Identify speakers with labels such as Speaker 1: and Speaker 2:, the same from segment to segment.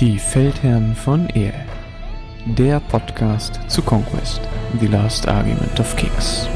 Speaker 1: Die Feldherren von Ehe. Der Podcast zu Conquest, The Last Argument of Kings.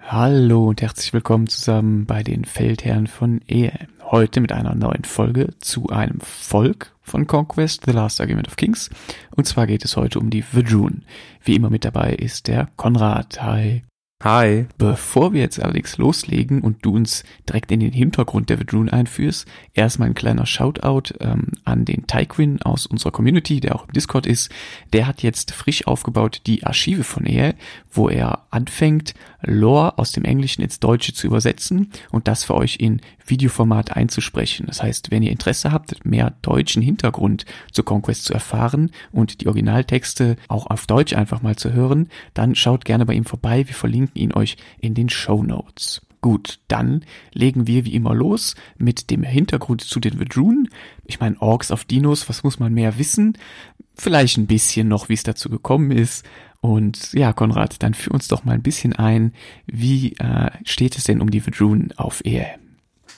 Speaker 1: Hallo und herzlich willkommen zusammen bei den Feldherren von Ehe. Heute mit einer neuen Folge zu einem Volk von Conquest, The Last Argument of Kings. Und zwar geht es heute um die Vadrun. Wie immer mit dabei ist der Konrad. Hi.
Speaker 2: Hi.
Speaker 1: Bevor wir jetzt allerdings loslegen und du uns direkt in den Hintergrund der Vedrune einführst, erstmal ein kleiner Shoutout ähm, an den Tyquin aus unserer Community, der auch im Discord ist. Der hat jetzt frisch aufgebaut die Archive von er, wo er anfängt, Lore aus dem Englischen ins Deutsche zu übersetzen und das für euch in Videoformat einzusprechen. Das heißt, wenn ihr Interesse habt, mehr deutschen Hintergrund zu Conquest zu erfahren und die Originaltexte auch auf Deutsch einfach mal zu hören, dann schaut gerne bei ihm vorbei. Wir verlinken ihn euch in den Show Notes. Gut, dann legen wir wie immer los mit dem Hintergrund zu den Vedrun. Ich meine, Orks auf Dinos, was muss man mehr wissen? Vielleicht ein bisschen noch, wie es dazu gekommen ist. Und ja, Konrad, dann führ uns doch mal ein bisschen ein. Wie äh, steht es denn um die Vedrun auf Ehe?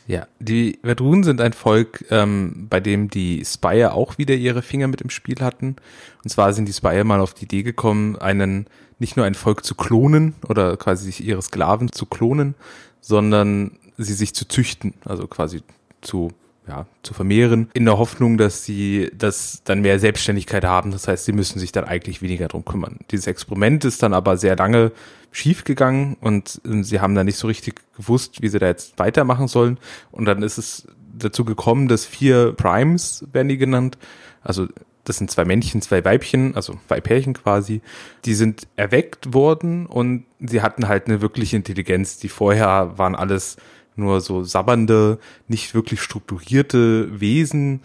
Speaker 2: Ja, die Verdun sind ein Volk, ähm, bei dem die Spire auch wieder ihre Finger mit im Spiel hatten. Und zwar sind die Spire mal auf die Idee gekommen, einen nicht nur ein Volk zu klonen oder quasi sich ihre Sklaven zu klonen, sondern sie sich zu züchten, also quasi zu ja, zu vermehren, in der Hoffnung, dass sie das dann mehr Selbstständigkeit haben. Das heißt, sie müssen sich dann eigentlich weniger drum kümmern. Dieses Experiment ist dann aber sehr lange schief gegangen und ähm, sie haben dann nicht so richtig gewusst, wie sie da jetzt weitermachen sollen. Und dann ist es dazu gekommen, dass vier Primes werden die genannt. Also das sind zwei Männchen, zwei Weibchen, also zwei Pärchen quasi. Die sind erweckt worden und sie hatten halt eine wirkliche Intelligenz. Die vorher waren alles nur so sabbernde, nicht wirklich strukturierte Wesen,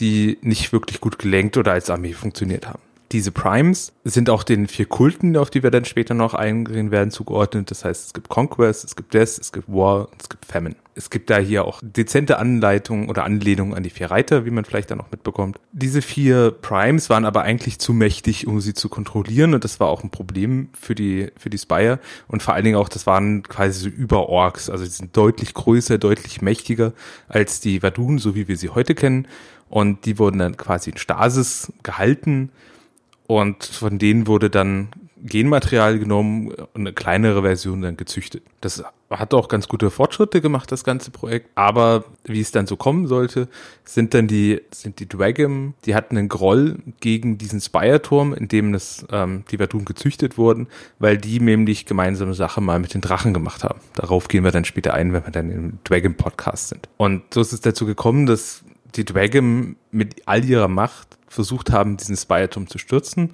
Speaker 2: die nicht wirklich gut gelenkt oder als Armee funktioniert haben. Diese Primes sind auch den vier Kulten, auf die wir dann später noch eingehen werden, zugeordnet. Das heißt, es gibt Conquest, es gibt Death, es gibt War, es gibt Famine. Es gibt da hier auch dezente Anleitungen oder Anlehnungen an die vier Reiter, wie man vielleicht dann noch mitbekommt. Diese vier Primes waren aber eigentlich zu mächtig, um sie zu kontrollieren und das war auch ein Problem für die, für die Spire und vor allen Dingen auch, das waren quasi so Über-Orks, also die sind deutlich größer, deutlich mächtiger als die Vadun, so wie wir sie heute kennen und die wurden dann quasi in Stasis gehalten und von denen wurde dann Genmaterial genommen und eine kleinere Version dann gezüchtet. Das hat auch ganz gute Fortschritte gemacht, das ganze Projekt. Aber wie es dann so kommen sollte, sind dann die, sind die Dragon, die hatten einen Groll gegen diesen Spire-Turm, in dem das, ähm, die Verdun gezüchtet wurden, weil die nämlich gemeinsame Sache mal mit den Drachen gemacht haben. Darauf gehen wir dann später ein, wenn wir dann im Dragon-Podcast sind. Und so ist es dazu gekommen, dass die Dragon mit all ihrer Macht versucht haben, diesen Spire-Turm zu stürzen.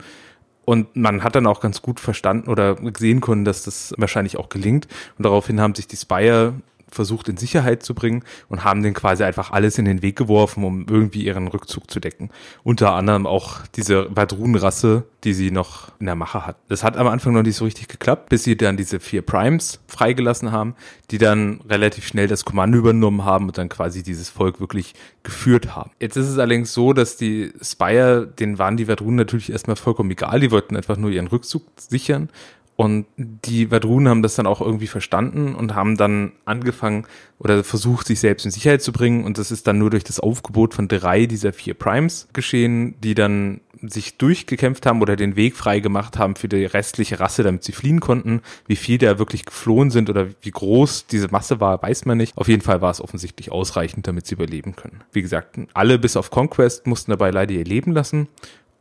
Speaker 2: Und man hat dann auch ganz gut verstanden oder sehen können, dass das wahrscheinlich auch gelingt. Und daraufhin haben sich die Spire versucht in Sicherheit zu bringen und haben den quasi einfach alles in den Weg geworfen, um irgendwie ihren Rückzug zu decken. Unter anderem auch diese Vadrun-Rasse, die sie noch in der Mache hat. Das hat am Anfang noch nicht so richtig geklappt, bis sie dann diese vier Primes freigelassen haben, die dann relativ schnell das Kommando übernommen haben und dann quasi dieses Volk wirklich geführt haben. Jetzt ist es allerdings so, dass die Spire, denen waren die Vadrun natürlich erstmal vollkommen egal, die wollten einfach nur ihren Rückzug sichern und die Vadrunen haben das dann auch irgendwie verstanden und haben dann angefangen oder versucht, sich selbst in Sicherheit zu bringen. Und das ist dann nur durch das Aufgebot von drei dieser vier Primes geschehen, die dann sich durchgekämpft haben oder den Weg frei gemacht haben für die restliche Rasse, damit sie fliehen konnten. Wie viel da wirklich geflohen sind oder wie groß diese Masse war, weiß man nicht. Auf jeden Fall war es offensichtlich ausreichend, damit sie überleben können. Wie gesagt, alle bis auf Conquest mussten dabei leider ihr Leben lassen.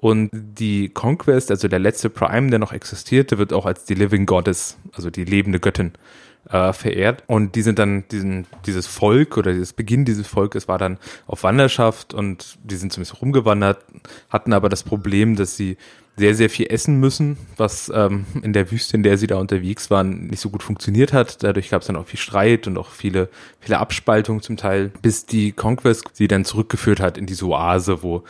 Speaker 2: Und die Conquest, also der letzte Prime, der noch existierte, wird auch als die Living Goddess, also die lebende Göttin, äh, verehrt. Und die sind dann, diesen, dieses Volk oder das Beginn dieses Volkes war dann auf Wanderschaft und die sind zumindest rumgewandert, hatten aber das Problem, dass sie sehr, sehr viel essen müssen, was ähm, in der Wüste, in der sie da unterwegs waren, nicht so gut funktioniert hat. Dadurch gab es dann auch viel Streit und auch viele, viele Abspaltungen zum Teil, bis die Conquest sie dann zurückgeführt hat in diese Oase, wo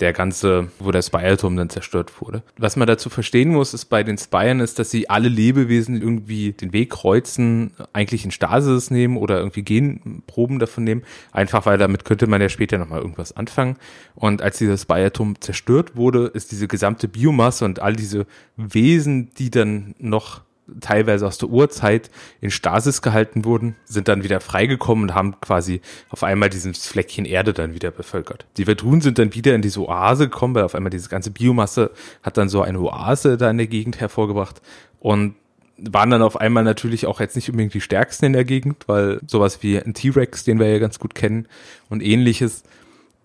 Speaker 2: der ganze, wo der Spire-Turm dann zerstört wurde. Was man dazu verstehen muss, ist bei den Spiren ist, dass sie alle Lebewesen irgendwie den Weg kreuzen, eigentlich in Stasis nehmen oder irgendwie Genproben davon nehmen, einfach weil damit könnte man ja später nochmal irgendwas anfangen. Und als dieser Spire-Turm zerstört wurde, ist diese gesamte Biomasse und all diese Wesen, die dann noch teilweise aus der Urzeit in Stasis gehalten wurden, sind dann wieder freigekommen und haben quasi auf einmal dieses Fleckchen Erde dann wieder bevölkert. Die Verdun sind dann wieder in diese Oase gekommen, weil auf einmal diese ganze Biomasse hat dann so eine Oase da in der Gegend hervorgebracht und waren dann auf einmal natürlich auch jetzt nicht unbedingt die stärksten in der Gegend, weil sowas wie ein T-Rex, den wir ja ganz gut kennen und ähnliches,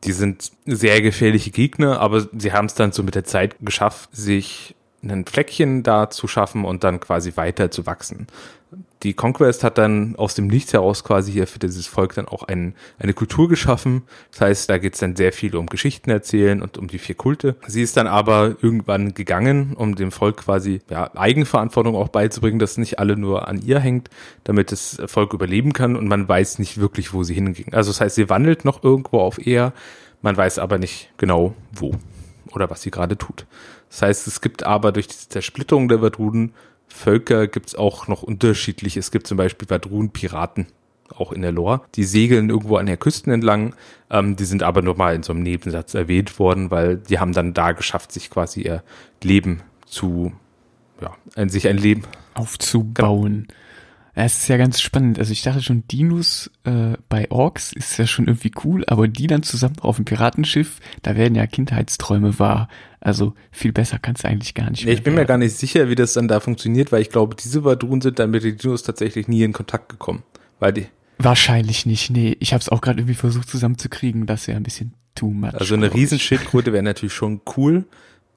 Speaker 2: die sind sehr gefährliche Gegner, aber sie haben es dann so mit der Zeit geschafft, sich ein Fleckchen da zu schaffen und dann quasi weiter zu wachsen. Die Conquest hat dann aus dem Nichts heraus quasi hier für dieses Volk dann auch ein, eine Kultur geschaffen. Das heißt, da geht es dann sehr viel um Geschichten erzählen und um die vier Kulte. Sie ist dann aber irgendwann gegangen, um dem Volk quasi ja, Eigenverantwortung auch beizubringen, dass nicht alle nur an ihr hängt, damit das Volk überleben kann und man weiß nicht wirklich, wo sie hinging. Also das heißt, sie wandelt noch irgendwo auf eher, man weiß aber nicht genau wo oder was sie gerade tut. Das heißt, es gibt aber durch die Zersplitterung der Vadruden Völker gibt es auch noch unterschiedliche. Es gibt zum Beispiel Vadrun-Piraten, auch in der Lore. Die segeln irgendwo an der Küsten entlang. Ähm, die sind aber nur mal in so einem Nebensatz erwähnt worden, weil die haben dann da geschafft, sich quasi ihr Leben zu, ja, sich ein Leben
Speaker 1: aufzubauen. Genau. Es ist ja ganz spannend. Also ich dachte schon, Dinos äh, bei Orks ist ja schon irgendwie cool, aber die dann zusammen auf dem Piratenschiff, da werden ja Kindheitsträume wahr. Also viel besser kannst du eigentlich gar nicht.
Speaker 2: Nee, ich bin mir gar nicht sicher, wie das dann da funktioniert, weil ich glaube, diese Vadrun sind dann mit den Dinos tatsächlich nie in Kontakt gekommen. Weil die.
Speaker 1: Wahrscheinlich nicht, nee. Ich habe es auch gerade irgendwie versucht zusammenzukriegen, das wäre ein bisschen too much.
Speaker 2: Also eine Riesenschildkröte wäre natürlich schon cool,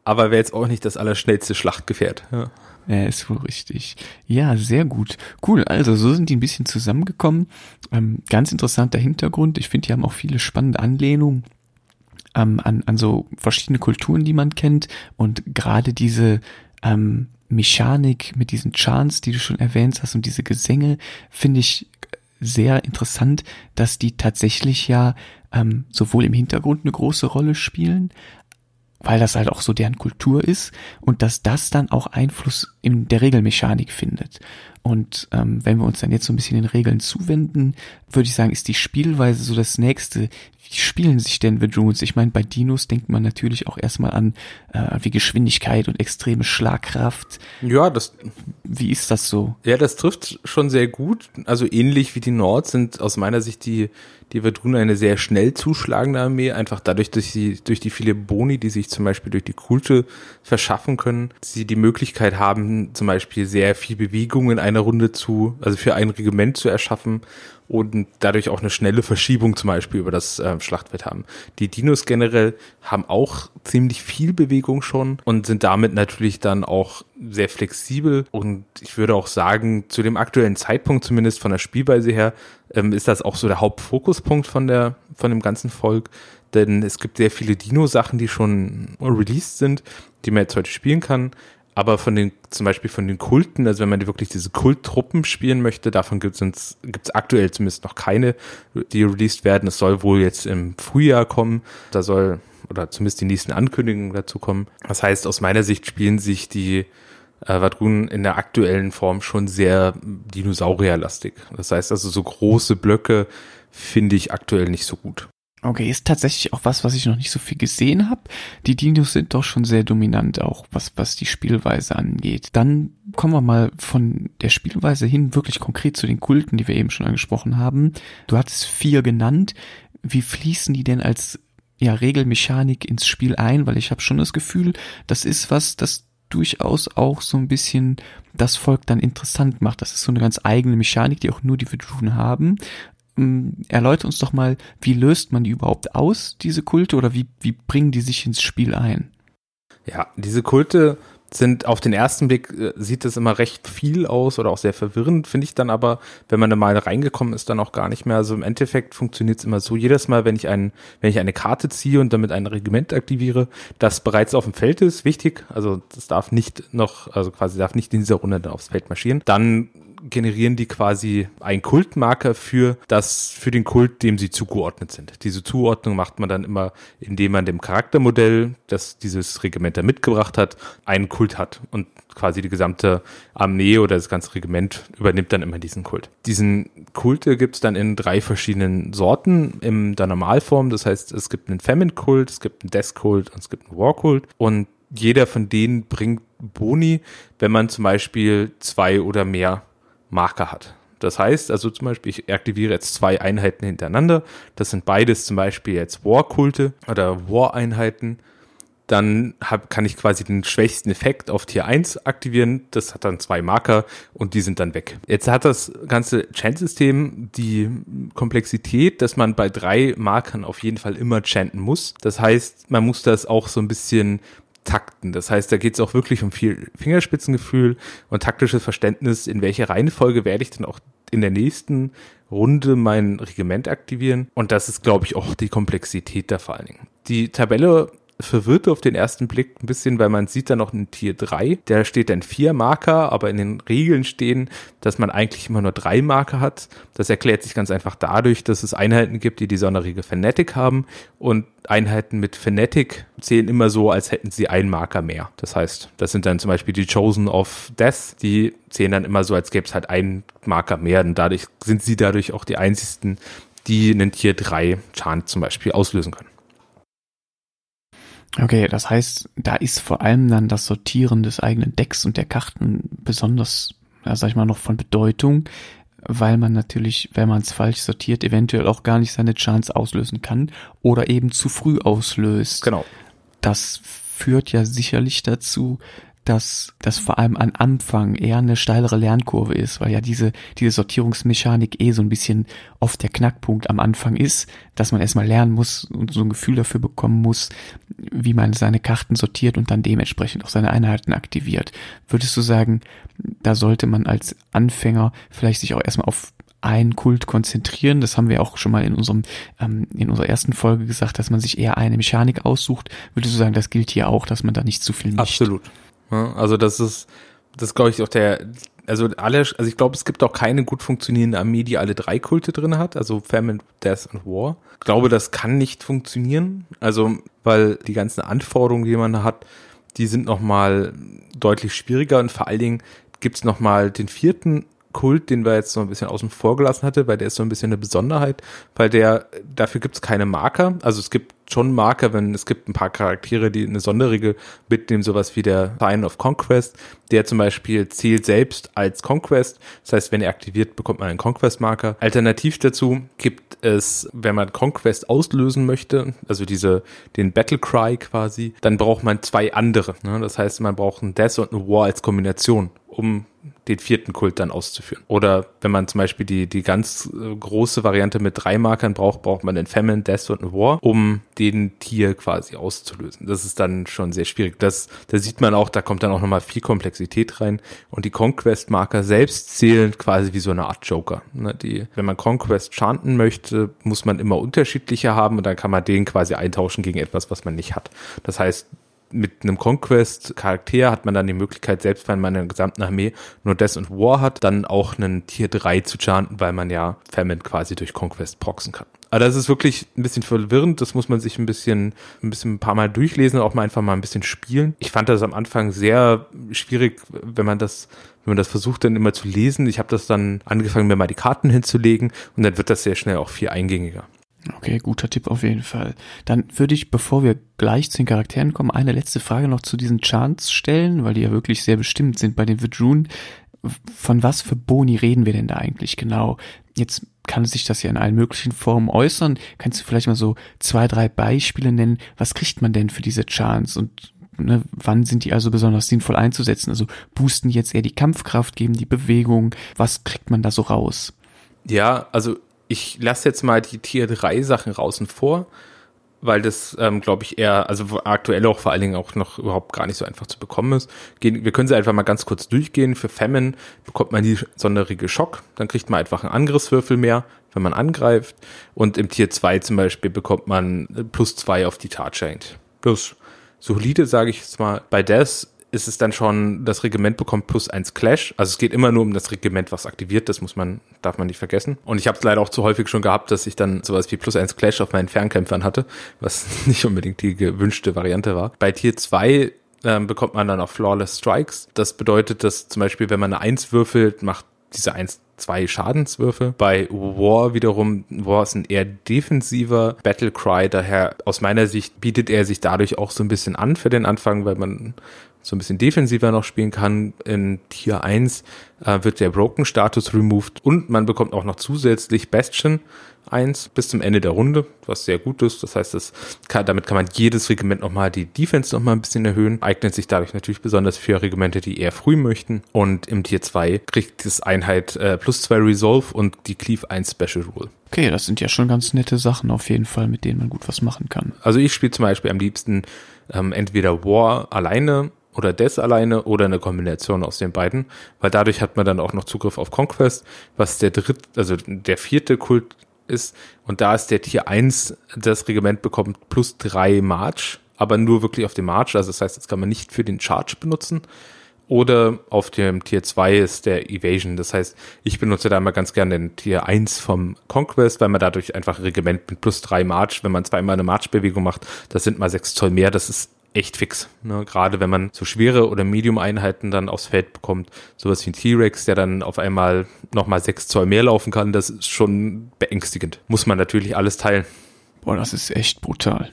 Speaker 2: aber wäre jetzt auch nicht das allerschnellste Schlachtgefährt. Ja.
Speaker 1: Ja, ist wohl richtig. Ja, sehr gut. Cool. Also, so sind die ein bisschen zusammengekommen. Ähm, ganz interessanter Hintergrund. Ich finde, die haben auch viele spannende Anlehnungen ähm, an, an so verschiedene Kulturen, die man kennt. Und gerade diese ähm, Mechanik mit diesen Chants, die du schon erwähnt hast und diese Gesänge, finde ich sehr interessant, dass die tatsächlich ja ähm, sowohl im Hintergrund eine große Rolle spielen, weil das halt auch so deren Kultur ist und dass das dann auch Einfluss in der Regelmechanik findet. Und ähm, wenn wir uns dann jetzt so ein bisschen den Regeln zuwenden, würde ich sagen, ist die Spielweise so das nächste. Wie spielen sich denn Vedrunes? Ich meine, bei Dinos denkt man natürlich auch erstmal an äh, wie Geschwindigkeit und extreme Schlagkraft.
Speaker 2: Ja, das.
Speaker 1: Wie ist das so?
Speaker 2: Ja, das trifft schon sehr gut. Also ähnlich wie die Nord sind aus meiner Sicht die die Verdun eine sehr schnell zuschlagende Armee, einfach dadurch, dass sie durch die viele Boni, die sich zum Beispiel durch die Kulte verschaffen können, sie die Möglichkeit haben, zum Beispiel sehr viel Bewegung in einer Runde zu, also für ein Regiment zu erschaffen und dadurch auch eine schnelle Verschiebung zum Beispiel über das äh, Schlachtfeld haben. Die Dinos generell haben auch ziemlich viel Bewegung schon und sind damit natürlich dann auch sehr flexibel und ich würde auch sagen, zu dem aktuellen Zeitpunkt zumindest von der Spielweise her, ähm, ist das auch so der Hauptfokuspunkt von der, von dem ganzen Volk. Denn es gibt sehr viele Dino-Sachen, die schon released sind, die man jetzt heute spielen kann. Aber von den, zum Beispiel von den Kulten, also wenn man wirklich diese Kulttruppen spielen möchte, davon gibt es aktuell zumindest noch keine, die released werden. Es soll wohl jetzt im Frühjahr kommen. Da soll, oder zumindest die nächsten Ankündigungen dazu kommen. Das heißt, aus meiner Sicht spielen sich die äh, Vadrun in der aktuellen Form schon sehr dinosaurierlastig. Das heißt also, so große Blöcke finde ich aktuell nicht so gut.
Speaker 1: Okay, ist tatsächlich auch was, was ich noch nicht so viel gesehen habe. Die Dinos sind doch schon sehr dominant, auch was, was die Spielweise angeht. Dann kommen wir mal von der Spielweise hin wirklich konkret zu den Kulten, die wir eben schon angesprochen haben. Du hattest vier genannt. Wie fließen die denn als ja, Regelmechanik ins Spiel ein? Weil ich habe schon das Gefühl, das ist was, das durchaus auch so ein bisschen das Volk dann interessant macht. Das ist so eine ganz eigene Mechanik, die auch nur die Verdun haben. Ähm, erläuter uns doch mal, wie löst man die überhaupt aus, diese Kulte, oder wie, wie bringen die sich ins Spiel ein?
Speaker 2: Ja, diese Kulte sind auf den ersten Blick äh, sieht es immer recht viel aus oder auch sehr verwirrend, finde ich dann aber, wenn man da mal reingekommen ist, dann auch gar nicht mehr. Also im Endeffekt funktioniert es immer so, jedes Mal, wenn ich ein, wenn ich eine Karte ziehe und damit ein Regiment aktiviere, das bereits auf dem Feld ist, wichtig, also das darf nicht noch, also quasi darf nicht in dieser Runde dann aufs Feld marschieren, dann generieren die quasi einen Kultmarker für das, für den Kult, dem sie zugeordnet sind. Diese Zuordnung macht man dann immer, indem man dem Charaktermodell, das dieses Regiment da mitgebracht hat, einen Kult hat und quasi die gesamte Armee oder das ganze Regiment übernimmt dann immer diesen Kult. Diesen Kulte gibt's dann in drei verschiedenen Sorten in der Normalform. Das heißt, es gibt einen Famine-Kult, es gibt einen Death-Kult und es gibt einen War-Kult. Und jeder von denen bringt Boni, wenn man zum Beispiel zwei oder mehr Marker hat. Das heißt also zum Beispiel, ich aktiviere jetzt zwei Einheiten hintereinander. Das sind beides zum Beispiel jetzt War-Kulte oder War-Einheiten dann hab, kann ich quasi den schwächsten Effekt auf Tier 1 aktivieren. Das hat dann zwei Marker und die sind dann weg. Jetzt hat das ganze Chant-System die Komplexität, dass man bei drei Markern auf jeden Fall immer chanten muss. Das heißt, man muss das auch so ein bisschen takten. Das heißt, da geht es auch wirklich um viel Fingerspitzengefühl und taktisches Verständnis, in welcher Reihenfolge werde ich dann auch in der nächsten Runde mein Regiment aktivieren. Und das ist, glaube ich, auch die Komplexität da vor allen Dingen. Die Tabelle verwirrt auf den ersten Blick ein bisschen, weil man sieht da noch einen Tier 3. Der steht dann vier Marker, aber in den Regeln stehen, dass man eigentlich immer nur drei Marker hat. Das erklärt sich ganz einfach dadurch, dass es Einheiten gibt, die die Sonderregel Fanatic haben und Einheiten mit Fanatic zählen immer so, als hätten sie einen Marker mehr. Das heißt, das sind dann zum Beispiel die Chosen of Death, die zählen dann immer so, als gäbe es halt einen Marker mehr und dadurch sind sie dadurch auch die einzigsten, die einen Tier 3 Chant zum Beispiel auslösen können.
Speaker 1: Okay, das heißt, da ist vor allem dann das Sortieren des eigenen Decks und der Karten besonders, ja, sag ich mal, noch von Bedeutung, weil man natürlich, wenn man es falsch sortiert, eventuell auch gar nicht seine Chance auslösen kann oder eben zu früh auslöst.
Speaker 2: Genau.
Speaker 1: Das führt ja sicherlich dazu, dass das vor allem am Anfang eher eine steilere Lernkurve ist, weil ja diese, diese Sortierungsmechanik eh so ein bisschen oft der Knackpunkt am Anfang ist, dass man erstmal lernen muss und so ein Gefühl dafür bekommen muss, wie man seine Karten sortiert und dann dementsprechend auch seine Einheiten aktiviert. Würdest du sagen, da sollte man als Anfänger vielleicht sich auch erstmal auf einen Kult konzentrieren. Das haben wir auch schon mal in unserem ähm, in unserer ersten Folge gesagt, dass man sich eher eine Mechanik aussucht. Würdest du sagen, das gilt hier auch, dass man da nicht zu viel mischt?
Speaker 2: Absolut. Also das ist, das glaube ich auch der, also alle, also ich glaube, es gibt auch keine gut funktionierende Armee, die alle drei Kulte drin hat, also Famine, Death und War. Ich glaube, das kann nicht funktionieren, also weil die ganzen Anforderungen, die man hat, die sind nochmal deutlich schwieriger und vor allen Dingen gibt's nochmal den vierten Kult, den wir jetzt so ein bisschen außen vor gelassen hatte, weil der ist so ein bisschen eine Besonderheit, weil der, dafür gibt's keine Marker. Also es gibt schon Marker, wenn es gibt ein paar Charaktere, die eine Sonderregel mitnehmen, sowas wie der Sign of Conquest, der zum Beispiel zählt selbst als Conquest. Das heißt, wenn er aktiviert, bekommt man einen Conquest-Marker. Alternativ dazu gibt es, wenn man Conquest auslösen möchte, also diese, den Battle Cry quasi, dann braucht man zwei andere. Ne? Das heißt, man braucht ein Death und ein War als Kombination, um den vierten Kult dann auszuführen. Oder wenn man zum Beispiel die, die ganz äh, große Variante mit drei Markern braucht, braucht man den Famine, Death und War, um den Tier quasi auszulösen. Das ist dann schon sehr schwierig. Das, da sieht man auch, da kommt dann auch nochmal viel Komplexität rein. Und die Conquest-Marker selbst zählen quasi wie so eine Art Joker. Ne, die, wenn man Conquest chanten möchte, muss man immer unterschiedliche haben und dann kann man den quasi eintauschen gegen etwas, was man nicht hat. Das heißt, mit einem Conquest-Charakter hat man dann die Möglichkeit, selbst wenn man in der gesamten Armee nur Death und War hat, dann auch einen Tier 3 zu chanten, weil man ja Famine quasi durch Conquest proxen kann. Aber das ist wirklich ein bisschen verwirrend. Das muss man sich ein bisschen, ein bisschen ein paar Mal durchlesen, auch mal einfach mal ein bisschen spielen. Ich fand das am Anfang sehr schwierig, wenn man das, wenn man das versucht, dann immer zu lesen. Ich habe das dann angefangen, mir mal die Karten hinzulegen und dann wird das sehr schnell auch viel eingängiger.
Speaker 1: Okay, guter Tipp auf jeden Fall. Dann würde ich, bevor wir gleich zu den Charakteren kommen, eine letzte Frage noch zu diesen Chants stellen, weil die ja wirklich sehr bestimmt sind bei den Vidrun. Von was für Boni reden wir denn da eigentlich genau? Jetzt kann sich das ja in allen möglichen Formen äußern. Kannst du vielleicht mal so zwei, drei Beispiele nennen? Was kriegt man denn für diese Chants und ne, wann sind die also besonders sinnvoll einzusetzen? Also boosten jetzt eher die Kampfkraft, geben die Bewegung? Was kriegt man da so raus?
Speaker 2: Ja, also ich lasse jetzt mal die Tier 3 Sachen draußen vor, weil das, ähm, glaube ich, eher, also aktuell auch vor allen Dingen auch noch überhaupt gar nicht so einfach zu bekommen ist. Gehen, wir können sie einfach mal ganz kurz durchgehen. Für Famine bekommt man die sonderige Schock, dann kriegt man einfach einen Angriffswürfel mehr, wenn man angreift. Und im Tier 2 zum Beispiel bekommt man plus zwei auf die Charge Plus solide, sage ich jetzt mal. Bei Death ist es dann schon, das Regiment bekommt plus eins Clash. Also es geht immer nur um das Regiment, was aktiviert, das muss man, darf man nicht vergessen. Und ich habe es leider auch zu häufig schon gehabt, dass ich dann sowas wie plus eins Clash auf meinen Fernkämpfern hatte, was nicht unbedingt die gewünschte Variante war. Bei Tier 2 ähm, bekommt man dann auch Flawless Strikes. Das bedeutet, dass zum Beispiel, wenn man eine Eins würfelt, macht diese Eins zwei Schadenswürfe. Bei War wiederum, War ist ein eher defensiver Battlecry, daher aus meiner Sicht bietet er sich dadurch auch so ein bisschen an für den Anfang, weil man so ein bisschen defensiver noch spielen kann. In Tier 1 äh, wird der Broken-Status removed und man bekommt auch noch zusätzlich Bastion 1 bis zum Ende der Runde, was sehr gut ist. Das heißt, das kann, damit kann man jedes Regiment nochmal die Defense nochmal ein bisschen erhöhen. Eignet sich dadurch natürlich besonders für Regimente, die eher früh möchten. Und im Tier 2 kriegt das Einheit äh, plus 2 Resolve und die Cleave 1 Special Rule.
Speaker 1: Okay, das sind ja schon ganz nette Sachen auf jeden Fall, mit denen man gut was machen kann.
Speaker 2: Also ich spiele zum Beispiel am liebsten ähm, entweder War alleine oder Death alleine oder eine Kombination aus den beiden, weil dadurch hat man dann auch noch Zugriff auf Conquest, was der dritte, also der vierte Kult ist und da ist der Tier 1, das Regiment bekommt plus drei March, aber nur wirklich auf dem March, also das heißt, das kann man nicht für den Charge benutzen. Oder auf dem Tier 2 ist der Evasion. Das heißt, ich benutze da immer ganz gerne den Tier 1 vom Conquest, weil man dadurch einfach Regiment mit plus drei March, wenn man zweimal eine March-Bewegung macht, das sind mal sechs Zoll mehr, das ist echt fix. Ne? Gerade wenn man so schwere oder Medium-Einheiten dann aufs Feld bekommt, sowas wie ein T-Rex, der dann auf einmal nochmal sechs Zoll mehr laufen kann, das ist schon beängstigend. Muss man natürlich alles teilen.
Speaker 1: Boah, das ist echt brutal.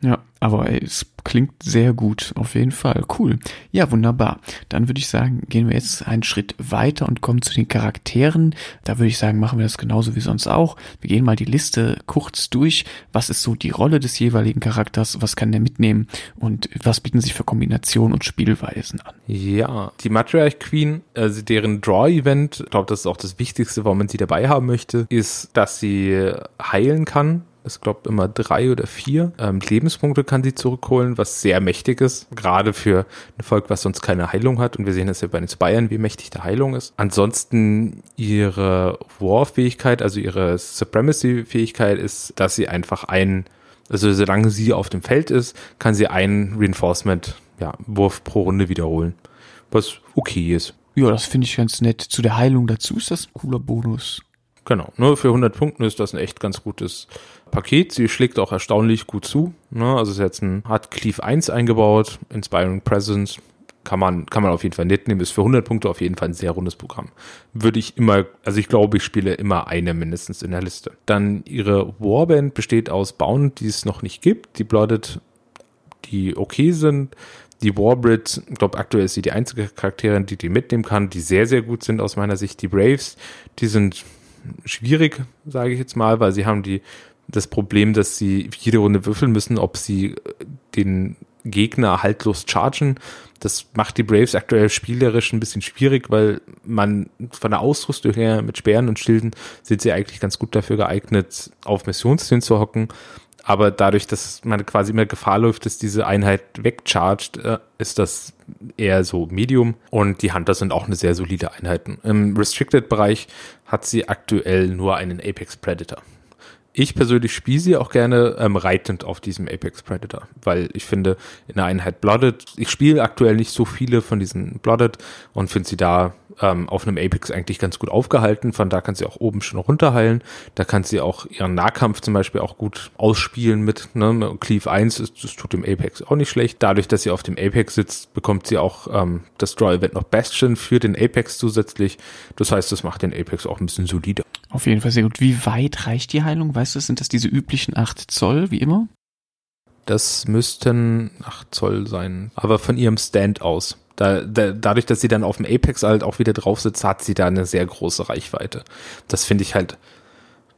Speaker 1: Ja, aber es klingt sehr gut, auf jeden Fall. Cool. Ja, wunderbar. Dann würde ich sagen, gehen wir jetzt einen Schritt weiter und kommen zu den Charakteren. Da würde ich sagen, machen wir das genauso wie sonst auch. Wir gehen mal die Liste kurz durch. Was ist so die Rolle des jeweiligen Charakters? Was kann der mitnehmen? Und was bieten sich für Kombinationen und Spielweisen an?
Speaker 2: Ja, die Matriarch Queen, also deren Draw-Event, ich glaube, das ist auch das Wichtigste, warum man sie dabei haben möchte, ist, dass sie heilen kann ich glaube immer drei oder vier ähm, Lebenspunkte kann sie zurückholen, was sehr mächtig ist, gerade für ein Volk, was sonst keine Heilung hat. Und wir sehen das ja bei den Bayern, wie mächtig die Heilung ist. Ansonsten ihre War-Fähigkeit, also ihre Supremacy-Fähigkeit ist, dass sie einfach ein, also solange sie auf dem Feld ist, kann sie einen Reinforcement, ja, pro Runde wiederholen, was okay ist.
Speaker 1: Ja, das finde ich ganz nett. Zu der Heilung dazu ist das ein cooler Bonus.
Speaker 2: Genau, nur für 100 Punkten ist das ein echt ganz gutes Paket. Sie schlägt auch erstaunlich gut zu. Ne? Also ist jetzt ein, hat Cleave 1 eingebaut, Inspiring Presence. Kann man, kann man auf jeden Fall mitnehmen. Ist für 100 Punkte auf jeden Fall ein sehr rundes Programm. Würde ich immer, also ich glaube, ich spiele immer eine mindestens in der Liste. Dann ihre Warband besteht aus Bauen, die es noch nicht gibt. Die Blooded, die okay sind. Die Warbrid, ich glaube, aktuell ist sie die einzige Charakterin, die die mitnehmen kann, die sehr, sehr gut sind aus meiner Sicht. Die Braves, die sind schwierig, sage ich jetzt mal, weil sie haben die das Problem, dass sie jede Runde würfeln müssen, ob sie äh, den Gegner haltlos chargen. Das macht die Braves aktuell spielerisch ein bisschen schwierig, weil man von der Ausrüstung her mit Speeren und Schilden sind sie eigentlich ganz gut dafür geeignet, auf Missionszielen zu hocken. Aber dadurch, dass man quasi immer Gefahr läuft, dass diese Einheit wegchargt, äh, ist das eher so Medium. Und die Hunter sind auch eine sehr solide Einheit. Im Restricted-Bereich hat sie aktuell nur einen Apex Predator ich persönlich spiele sie auch gerne ähm, reitend auf diesem Apex Predator, weil ich finde, in der Einheit Blooded, ich spiele aktuell nicht so viele von diesen Blooded und finde sie da ähm, auf einem Apex eigentlich ganz gut aufgehalten. Von da kann sie auch oben schon runterheilen. Da kann sie auch ihren Nahkampf zum Beispiel auch gut ausspielen mit ne? Cleave 1, ist, das tut dem Apex auch nicht schlecht. Dadurch, dass sie auf dem Apex sitzt, bekommt sie auch ähm, das Draw-Event noch Bastion für den Apex zusätzlich. Das heißt, das macht den Apex auch ein bisschen solider.
Speaker 1: Auf jeden Fall sehr gut. Wie weit reicht die Heilung? Weißt du, sind das diese üblichen 8 Zoll, wie immer?
Speaker 2: Das müssten 8 Zoll sein, aber von ihrem Stand aus. Da, da, dadurch, dass sie dann auf dem Apex halt auch wieder drauf sitzt, hat sie da eine sehr große Reichweite. Das finde ich halt.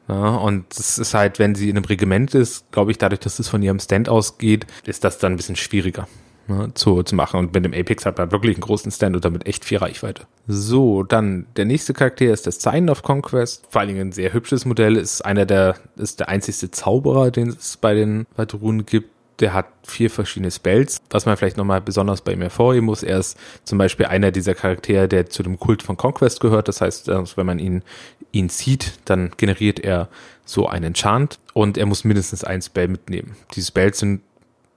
Speaker 2: Ja, und das ist halt, wenn sie in einem Regiment ist, glaube ich, dadurch, dass es von ihrem Stand ausgeht, ist das dann ein bisschen schwieriger ne, zu, zu machen. Und mit dem Apex hat man wirklich einen großen Stand und damit echt viel Reichweite. So, dann der nächste Charakter ist das Sign of Conquest. Vor allen Dingen ein sehr hübsches Modell, ist einer der, ist der einzigste Zauberer, den es bei den Patrounen gibt. Der hat vier verschiedene Spells, was man vielleicht nochmal besonders bei ihm hervorheben muss. Er ist zum Beispiel einer dieser Charaktere, der zu dem Kult von Conquest gehört. Das heißt, wenn man ihn, ihn sieht, dann generiert er so einen Chant und er muss mindestens ein Spell mitnehmen. Die Spells sind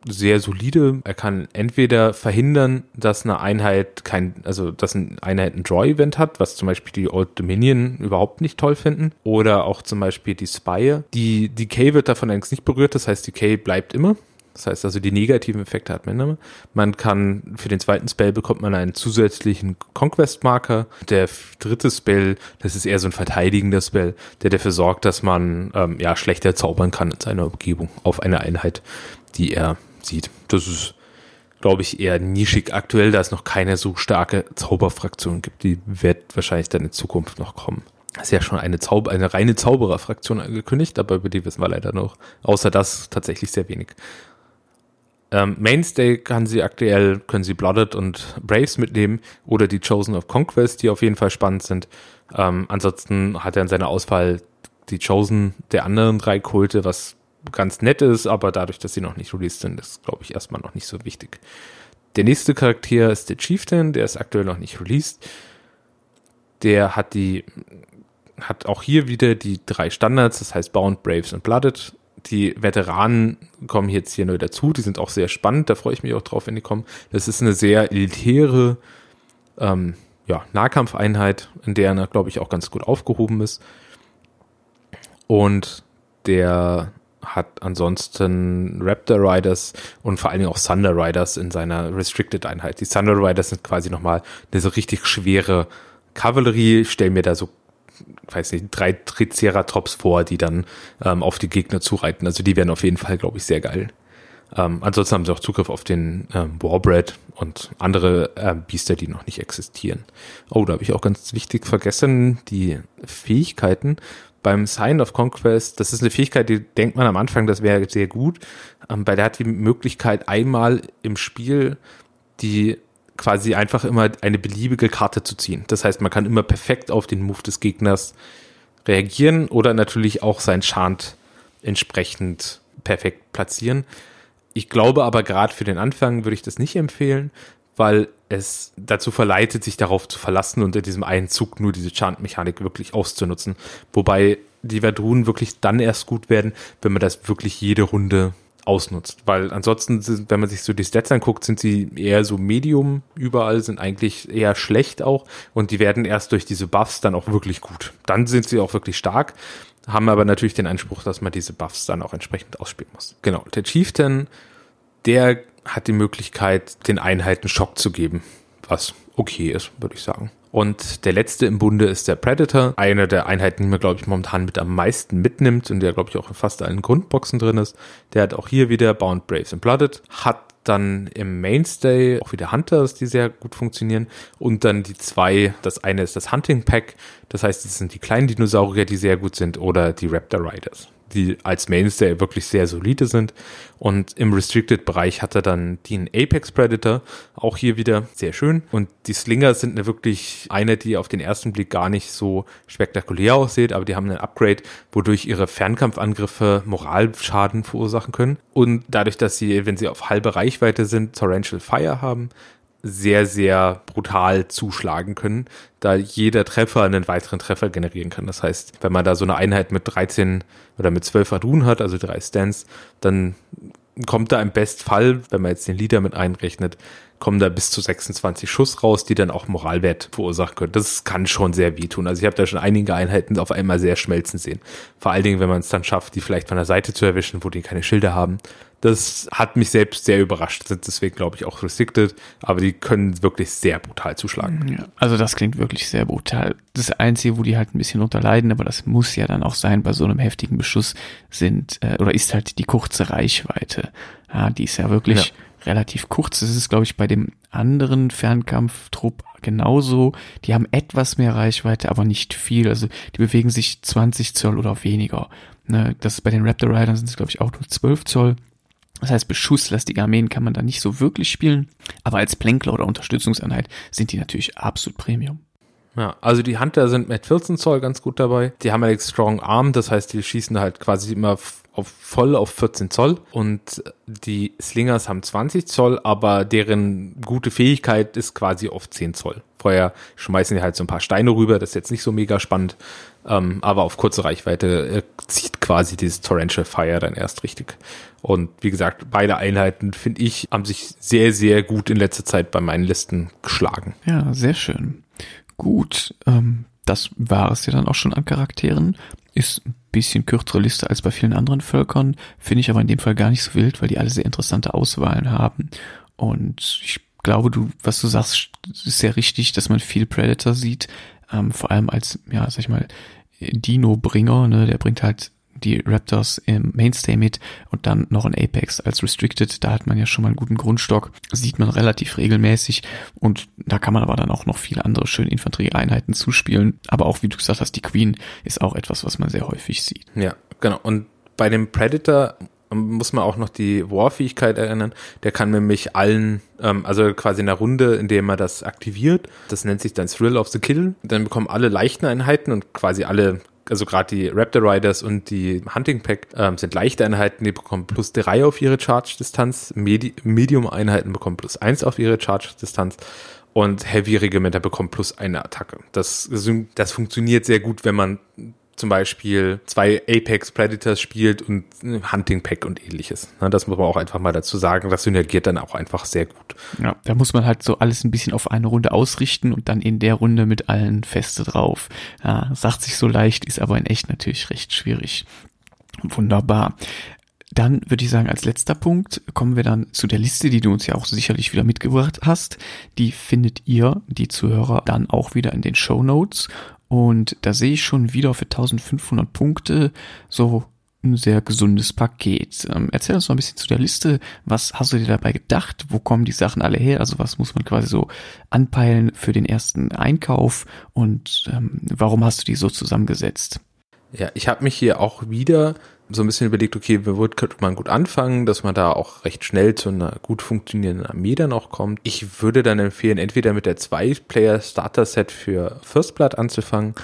Speaker 2: sehr solide. Er kann entweder verhindern, dass eine Einheit kein, also dass eine Einheit ein Draw-Event hat, was zum Beispiel die Old Dominion überhaupt nicht toll finden, oder auch zum Beispiel die Spire. Die Decay wird davon allerdings nicht berührt, das heißt, Decay bleibt immer. Das heißt also, die negativen Effekte hat man immer. Man kann, für den zweiten Spell bekommt man einen zusätzlichen Conquest-Marker. Der dritte Spell, das ist eher so ein verteidigender Spell, der dafür sorgt, dass man ähm, ja schlechter zaubern kann in seiner Umgebung auf eine Einheit, die er sieht. Das ist, glaube ich, eher nischig aktuell, da es noch keine so starke Zauberfraktion gibt. Die wird wahrscheinlich dann in Zukunft noch kommen. Das ist ja schon eine, Zauber, eine reine Zaubererfraktion angekündigt, aber über die wissen wir leider noch. Außer das tatsächlich sehr wenig. Ähm, Mainstay kann sie aktuell, können sie Blooded und Braves mitnehmen oder die Chosen of Conquest, die auf jeden Fall spannend sind. Ähm, ansonsten hat er in seiner Auswahl die Chosen der anderen drei Kulte, was ganz nett ist, aber dadurch, dass sie noch nicht released sind, ist, glaube ich, erstmal noch nicht so wichtig. Der nächste Charakter ist der Chieftain, der ist aktuell noch nicht released. Der hat die, hat auch hier wieder die drei Standards, das heißt Bound, Braves und Blooded die Veteranen kommen jetzt hier neu dazu, die sind auch sehr spannend, da freue ich mich auch drauf, wenn die kommen. Das ist eine sehr elitäre ähm, ja, Nahkampfeinheit, in der er, glaube ich, auch ganz gut aufgehoben ist. Und der hat ansonsten Raptor Riders und vor allen Dingen auch Thunder Riders in seiner Restricted Einheit. Die Thunder Riders sind quasi nochmal eine so richtig schwere Kavallerie. Ich stelle mir da so weiß nicht, drei Triceratops vor, die dann ähm, auf die Gegner zureiten. Also die werden auf jeden Fall, glaube ich, sehr geil. Ähm, ansonsten haben sie auch Zugriff auf den ähm, Warbread und andere äh, Biester, die noch nicht existieren. Oh, da habe ich auch ganz wichtig vergessen, die Fähigkeiten. Beim Sign of Conquest, das ist eine Fähigkeit, die denkt man am Anfang, das wäre sehr gut, ähm, weil der hat die Möglichkeit, einmal im Spiel die quasi einfach immer eine beliebige Karte zu ziehen. Das heißt, man kann immer perfekt auf den Move des Gegners reagieren oder natürlich auch sein Chant entsprechend perfekt platzieren. Ich glaube aber gerade für den Anfang würde ich das nicht empfehlen, weil es dazu verleitet, sich darauf zu verlassen und in diesem einen Zug nur diese Chant-Mechanik wirklich auszunutzen. Wobei die Verdrunen wirklich dann erst gut werden, wenn man das wirklich jede Runde ausnutzt. Weil ansonsten, wenn man sich so die Stats anguckt, sind sie eher so Medium überall, sind eigentlich eher schlecht auch und die werden erst durch diese Buffs dann auch wirklich gut. Dann sind sie auch wirklich stark, haben aber natürlich den Anspruch, dass man diese Buffs dann auch entsprechend ausspielen muss. Genau, der Chieftain, der hat die Möglichkeit, den Einheiten Schock zu geben, was okay ist, würde ich sagen. Und der letzte im Bunde ist der Predator, eine der Einheiten, die man, glaube ich, momentan mit am meisten mitnimmt und der, glaube ich, auch in fast allen Grundboxen drin ist. Der hat auch hier wieder Bound, Braves and Blooded, hat dann im Mainstay auch wieder Hunters, die sehr gut funktionieren und dann die zwei, das eine ist das Hunting Pack, das heißt, das sind die kleinen Dinosaurier, die sehr gut sind oder die Raptor Riders die als Mainstay wirklich sehr solide sind. Und im Restricted-Bereich hat er dann den Apex Predator, auch hier wieder sehr schön. Und die Slinger sind eine wirklich eine, die auf den ersten Blick gar nicht so spektakulär aussieht, aber die haben ein Upgrade, wodurch ihre Fernkampfangriffe Moralschaden verursachen können. Und dadurch, dass sie, wenn sie auf halbe Reichweite sind, Torrential Fire haben, sehr, sehr brutal zuschlagen können, da jeder Treffer einen weiteren Treffer generieren kann. Das heißt, wenn man da so eine Einheit mit 13 oder mit 12 Adun hat, also drei Stands, dann kommt da im Bestfall, wenn man jetzt den Leader mit einrechnet, kommen da bis zu 26 Schuss raus, die dann auch Moralwert verursachen können. Das kann schon sehr wehtun. Also ich habe da schon einige Einheiten auf einmal sehr schmelzen sehen. Vor allen Dingen, wenn man es dann schafft, die vielleicht von der Seite zu erwischen, wo die keine Schilder haben. Das hat mich selbst sehr überrascht. Sind deswegen, glaube ich, auch restricted, aber die können wirklich sehr brutal zuschlagen.
Speaker 1: Ja, also das klingt wirklich sehr brutal. Das Einzige, wo die halt ein bisschen unterleiden, aber das muss ja dann auch sein bei so einem heftigen Beschuss, sind äh, oder ist halt die kurze Reichweite. Ja, die ist ja wirklich ja relativ kurz. Das ist, glaube ich, bei dem anderen Fernkampftrupp genauso. Die haben etwas mehr Reichweite, aber nicht viel. Also die bewegen sich 20 Zoll oder weniger. Ne, das bei den Raptor Riders sind es, glaube ich, auch nur 12 Zoll. Das heißt, beschusslastige Armeen kann man da nicht so wirklich spielen. Aber als Plänkler oder Unterstützungseinheit sind die natürlich absolut Premium.
Speaker 2: Ja, also die Hunter sind mit 14 Zoll ganz gut dabei. Die haben einen Strong Arm, das heißt, die schießen halt quasi immer auf, voll auf 14 Zoll und die Slingers haben 20 Zoll, aber deren gute Fähigkeit ist quasi auf 10 Zoll. Vorher schmeißen die halt so ein paar Steine rüber, das ist jetzt nicht so mega spannend, ähm, aber auf kurze Reichweite äh, zieht quasi dieses Torrential Fire dann erst richtig. Und wie gesagt, beide Einheiten, finde ich, haben sich sehr, sehr gut in letzter Zeit bei meinen Listen geschlagen.
Speaker 1: Ja, sehr schön. Gut, ähm, das war es ja dann auch schon an Charakteren. Ist ein bisschen kürzere Liste als bei vielen anderen Völkern, finde ich aber in dem Fall gar nicht so wild, weil die alle sehr interessante Auswahlen haben. Und ich glaube, du, was du sagst, ist sehr richtig, dass man viel Predator sieht, ähm, vor allem als, ja, sag ich mal, Dino-Bringer, ne, der bringt halt die Raptors im Mainstay mit und dann noch ein Apex als Restricted. Da hat man ja schon mal einen guten Grundstock, sieht man relativ regelmäßig und da kann man aber dann auch noch viele andere schöne Infanterieeinheiten zuspielen. Aber auch, wie du gesagt hast, die Queen ist auch etwas, was man sehr häufig sieht.
Speaker 2: Ja, genau. Und bei dem Predator muss man auch noch die War-Fähigkeit erinnern. Der kann nämlich allen, ähm, also quasi in der Runde, in der man das aktiviert, das nennt sich dann Thrill of the Kill. Dann bekommen alle leichten Einheiten und quasi alle also gerade die Raptor Riders und die Hunting Pack ähm, sind leichte Einheiten, die bekommen plus drei auf ihre Charge-Distanz. Medi Medium-Einheiten bekommen plus eins auf ihre Charge-Distanz. Und Heavy-Regimenter bekommen plus eine Attacke. Das, das funktioniert sehr gut, wenn man zum Beispiel zwei Apex Predators spielt und Hunting Pack und ähnliches. Das muss man auch einfach mal dazu sagen. Das synergiert dann auch einfach sehr gut.
Speaker 1: Ja, da muss man halt so alles ein bisschen auf eine Runde ausrichten und dann in der Runde mit allen Feste drauf. Ja, sagt sich so leicht, ist aber in echt natürlich recht schwierig. Wunderbar. Dann würde ich sagen, als letzter Punkt kommen wir dann zu der Liste, die du uns ja auch sicherlich wieder mitgebracht hast. Die findet ihr, die Zuhörer, dann auch wieder in den Show Notes. Und da sehe ich schon wieder für 1500 Punkte so ein sehr gesundes Paket. Ähm, erzähl uns mal ein bisschen zu der Liste. Was hast du dir dabei gedacht? Wo kommen die Sachen alle her? Also was muss man quasi so anpeilen für den ersten Einkauf? Und ähm, warum hast du die so zusammengesetzt?
Speaker 2: Ja, ich habe mich hier auch wieder so ein bisschen überlegt, okay, wo könnte man gut anfangen, dass man da auch recht schnell zu einer gut funktionierenden Armee dann auch kommt. Ich würde dann empfehlen, entweder mit der Zwei-Player-Starter-Set für First Blood anzufangen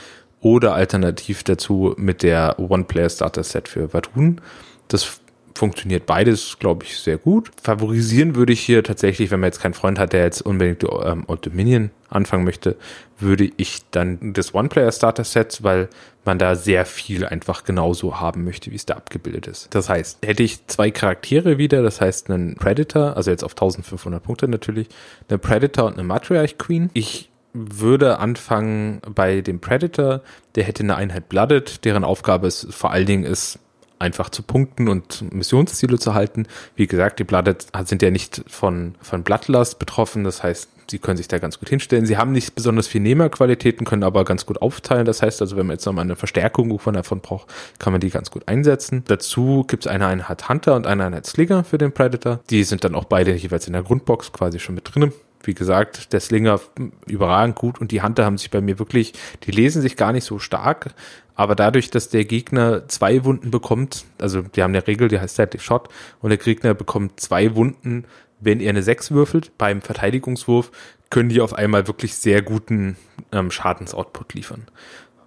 Speaker 2: oder alternativ dazu mit der One-Player-Starter-Set für Vadrun. Das funktioniert beides, glaube ich, sehr gut. Favorisieren würde ich hier tatsächlich, wenn man jetzt keinen Freund hat, der jetzt unbedingt ähm, Old Dominion anfangen möchte, würde ich dann das One-Player-Starter-Set, weil man da sehr viel einfach genauso haben möchte, wie es da abgebildet ist. Das heißt, hätte ich zwei Charaktere wieder, das heißt einen Predator, also jetzt auf 1500 Punkte natürlich, eine Predator und eine Matriarch Queen. Ich würde anfangen bei dem Predator, der hätte eine Einheit Blooded, deren Aufgabe es vor allen Dingen ist, einfach zu punkten und Missionsziele zu halten. Wie gesagt, die Blooded sind ja nicht von, von Bloodlust betroffen, das heißt, sie können sich da ganz gut hinstellen. Sie haben nicht besonders viel Nehmerqualitäten, können aber ganz gut aufteilen. Das heißt also, wenn man jetzt nochmal eine Verstärkung von davon braucht, kann man die ganz gut einsetzen. Dazu gibt es eine Einheit Hunter und eine Einheit Slinger für den Predator. Die sind dann auch beide jeweils in der Grundbox quasi schon mit drinnen wie gesagt, der Slinger überragend gut und die Hunter haben sich bei mir wirklich, die lesen sich gar nicht so stark, aber dadurch, dass der Gegner zwei Wunden bekommt, also die haben eine Regel, die heißt Static Shot und der Gegner bekommt zwei Wunden, wenn er eine 6 würfelt beim Verteidigungswurf, können die auf einmal wirklich sehr guten ähm, Schadensoutput liefern.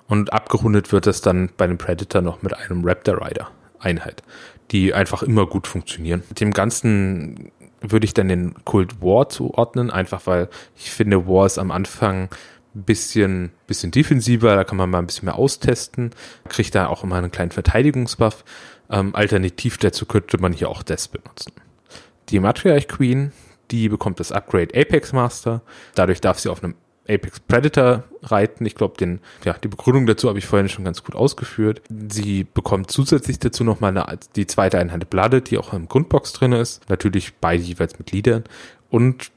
Speaker 2: Und abgerundet wird das dann bei einem Predator noch mit einem Raptor Rider Einheit, die einfach immer gut funktionieren. Mit dem Ganzen würde ich dann den Kult War zuordnen, einfach weil ich finde, War ist am Anfang ein bisschen, bisschen defensiver, da kann man mal ein bisschen mehr austesten, kriegt da auch immer einen kleinen Verteidigungsbuff. Ähm, alternativ dazu könnte man hier auch Death benutzen. Die Matriarch Queen, die bekommt das Upgrade Apex Master. Dadurch darf sie auf einem Apex Predator reiten. Ich glaube, den, ja, die Begründung dazu habe ich vorhin schon ganz gut ausgeführt. Sie bekommt zusätzlich dazu nochmal eine, die zweite Einheit Blooded, die auch im Grundbox drin ist. Natürlich beide jeweils mit Liedern. Und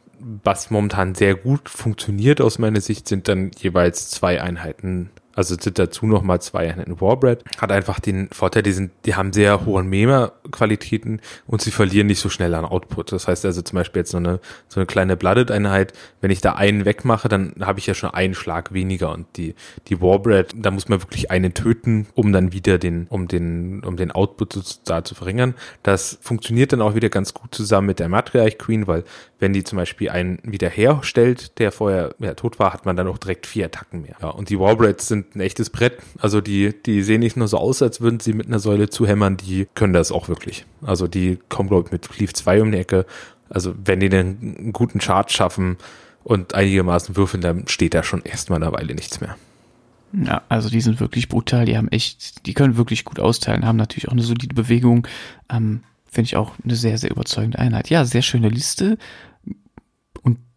Speaker 2: was momentan sehr gut funktioniert aus meiner Sicht, sind dann jeweils zwei Einheiten also sind dazu nochmal zwei in Warbread. Hat einfach den Vorteil, die sind, die haben sehr hohe Mema-Qualitäten und sie verlieren nicht so schnell an Output. Das heißt also zum Beispiel jetzt so eine, so eine kleine Blooded-Einheit, wenn ich da einen wegmache, dann habe ich ja schon einen Schlag weniger und die, die Warbread, da muss man wirklich einen töten, um dann wieder den, um den, um den Output da zu verringern. Das funktioniert dann auch wieder ganz gut zusammen mit der Matriarch Queen, weil wenn die zum Beispiel einen wieder herstellt, der vorher ja, tot war, hat man dann auch direkt vier Attacken mehr. Ja, und die Warbreads sind sind ein echtes Brett. Also die, die sehen nicht nur so aus, als würden sie mit einer Säule zuhämmern, die können das auch wirklich. Also die kommen, glaube ich, mit Cleave 2 um die Ecke. Also wenn die einen guten Chart schaffen und einigermaßen würfeln, dann steht da schon erstmal eine Weile nichts mehr.
Speaker 1: Ja, also die sind wirklich brutal, die haben echt, die können wirklich gut austeilen, haben natürlich auch eine solide Bewegung. Ähm, Finde ich auch eine sehr, sehr überzeugende Einheit. Ja, sehr schöne Liste.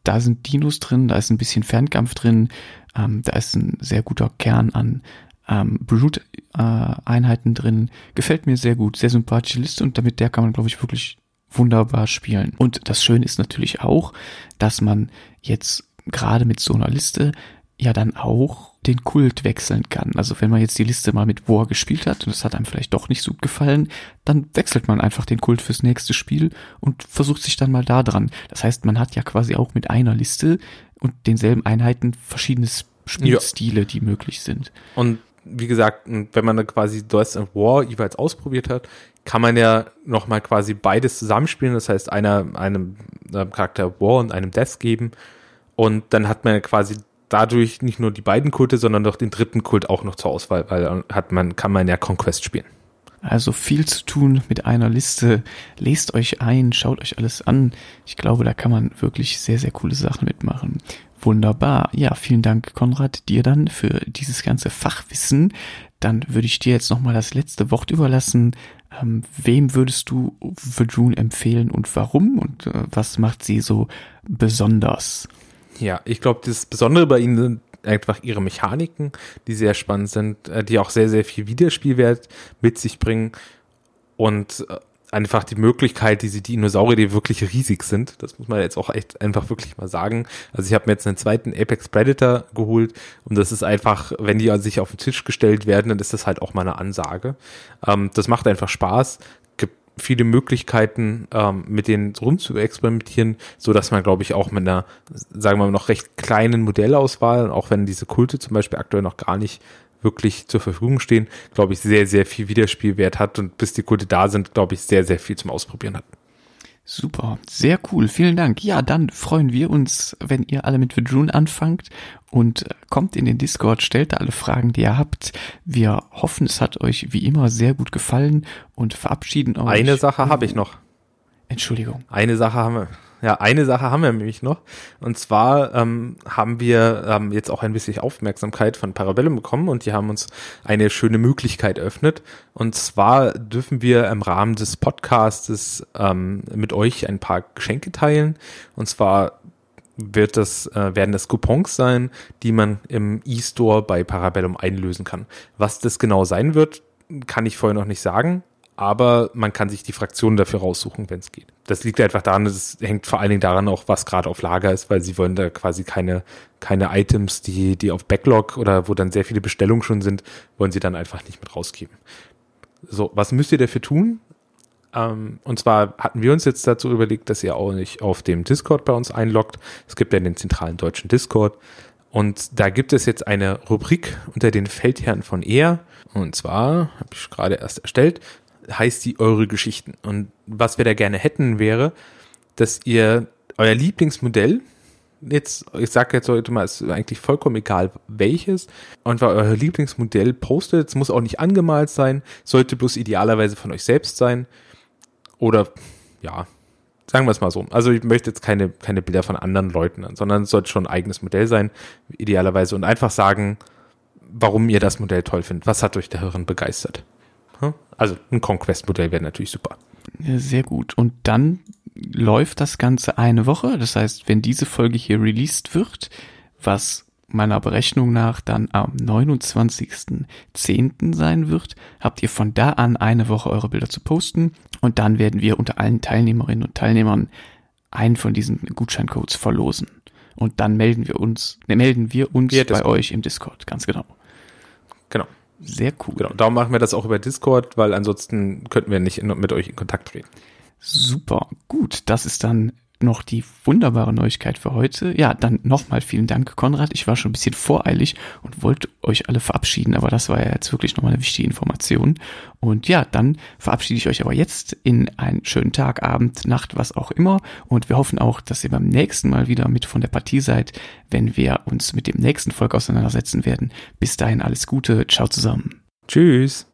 Speaker 1: Da sind Dinos drin, da ist ein bisschen Fernkampf drin, ähm, da ist ein sehr guter Kern an ähm, Brute äh, drin. Gefällt mir sehr gut, sehr sympathische Liste und damit der kann man, glaube ich, wirklich wunderbar spielen. Und das Schöne ist natürlich auch, dass man jetzt gerade mit so einer Liste ja dann auch den Kult wechseln kann. Also wenn man jetzt die Liste mal mit War gespielt hat und es hat einem vielleicht doch nicht so gut gefallen, dann wechselt man einfach den Kult fürs nächste Spiel und versucht sich dann mal da dran. Das heißt, man hat ja quasi auch mit einer Liste und denselben Einheiten verschiedene Spielstile, ja. die möglich sind.
Speaker 2: Und wie gesagt, wenn man dann quasi Dust and War jeweils ausprobiert hat, kann man ja nochmal quasi beides zusammenspielen. Das heißt, einer einem, einem Charakter War und einem Death geben. Und dann hat man ja quasi dadurch nicht nur die beiden Kulte, sondern doch den dritten Kult auch noch zur Auswahl, weil hat man, kann man ja Conquest spielen.
Speaker 1: Also viel zu tun mit einer Liste. Lest euch ein, schaut euch alles an. Ich glaube, da kann man wirklich sehr, sehr coole Sachen mitmachen. Wunderbar. Ja, vielen Dank, Konrad, dir dann für dieses ganze Fachwissen. Dann würde ich dir jetzt nochmal das letzte Wort überlassen. Ähm, wem würdest du Verdrune empfehlen und warum? Und äh, was macht sie so besonders?
Speaker 2: Ja, ich glaube, das Besondere bei ihnen sind einfach ihre Mechaniken, die sehr spannend sind, äh, die auch sehr, sehr viel Wiederspielwert mit sich bringen und äh, einfach die Möglichkeit, diese Dinosaurier, die wirklich riesig sind, das muss man jetzt auch echt einfach wirklich mal sagen. Also ich habe mir jetzt einen zweiten Apex Predator geholt und das ist einfach, wenn die sich auf den Tisch gestellt werden, dann ist das halt auch mal eine Ansage. Ähm, das macht einfach Spaß viele Möglichkeiten, ähm, mit denen rum zu experimentieren, so dass man, glaube ich, auch mit einer, sagen wir mal, noch recht kleinen Modellauswahl, auch wenn diese Kulte zum Beispiel aktuell noch gar nicht wirklich zur Verfügung stehen, glaube ich, sehr, sehr viel Wiederspielwert hat und bis die Kulte da sind, glaube ich, sehr, sehr viel zum Ausprobieren hat.
Speaker 1: Super, sehr cool, vielen Dank. Ja, dann freuen wir uns, wenn ihr alle mit Vidrun anfangt und kommt in den Discord, stellt da alle Fragen, die ihr habt. Wir hoffen, es hat euch wie immer sehr gut gefallen und verabschieden euch.
Speaker 2: Eine Sache habe ich noch.
Speaker 1: Entschuldigung.
Speaker 2: Eine Sache haben wir. Ja, eine Sache haben wir nämlich noch. Und zwar ähm, haben wir ähm, jetzt auch ein bisschen Aufmerksamkeit von Parabellum bekommen und die haben uns eine schöne Möglichkeit eröffnet. Und zwar dürfen wir im Rahmen des Podcastes ähm, mit euch ein paar Geschenke teilen. Und zwar wird das, äh, werden das Coupons sein, die man im E-Store bei Parabellum einlösen kann. Was das genau sein wird, kann ich vorher noch nicht sagen aber man kann sich die Fraktionen dafür raussuchen, wenn es geht. Das liegt einfach daran, es hängt vor allen Dingen daran auch, was gerade auf Lager ist, weil sie wollen da quasi keine, keine Items, die, die auf Backlog oder wo dann sehr viele Bestellungen schon sind, wollen sie dann einfach nicht mit rausgeben. So, was müsst ihr dafür tun? Ähm, und zwar hatten wir uns jetzt dazu überlegt, dass ihr auch nicht auf dem Discord bei uns einloggt. Es gibt ja den zentralen deutschen Discord. Und da gibt es jetzt eine Rubrik unter den Feldherren von ER. Und zwar, habe ich gerade erst erstellt, heißt die Eure Geschichten. Und was wir da gerne hätten, wäre, dass ihr euer Lieblingsmodell, jetzt, ich sage jetzt heute mal, ist eigentlich vollkommen egal welches, einfach euer Lieblingsmodell postet. Es muss auch nicht angemalt sein, sollte bloß idealerweise von euch selbst sein. Oder, ja, sagen wir es mal so. Also ich möchte jetzt keine, keine Bilder von anderen Leuten sondern es sollte schon ein eigenes Modell sein, idealerweise. Und einfach sagen, warum ihr das Modell toll findet. Was hat euch darin begeistert? Also ein Conquest-Modell wäre natürlich super.
Speaker 1: Sehr gut. Und dann läuft das Ganze eine Woche. Das heißt, wenn diese Folge hier released wird, was meiner Berechnung nach dann am 29.10. sein wird, habt ihr von da an eine Woche eure Bilder zu posten und dann werden wir unter allen Teilnehmerinnen und Teilnehmern einen von diesen Gutscheincodes verlosen. Und dann melden wir uns, ne, melden wir uns bei euch im Discord, ganz genau.
Speaker 2: Genau.
Speaker 1: Sehr cool.
Speaker 2: Genau, darum machen wir das auch über Discord, weil ansonsten könnten wir nicht in, mit euch in Kontakt treten.
Speaker 1: Super, gut. Das ist dann noch die wunderbare Neuigkeit für heute. Ja, dann nochmal vielen Dank, Konrad. Ich war schon ein bisschen voreilig und wollte euch alle verabschieden, aber das war ja jetzt wirklich nochmal eine wichtige Information. Und ja, dann verabschiede ich euch aber jetzt in einen schönen Tag, Abend, Nacht, was auch immer. Und wir hoffen auch, dass ihr beim nächsten Mal wieder mit von der Partie seid, wenn wir uns mit dem nächsten Volk auseinandersetzen werden. Bis dahin alles Gute. Ciao zusammen.
Speaker 2: Tschüss.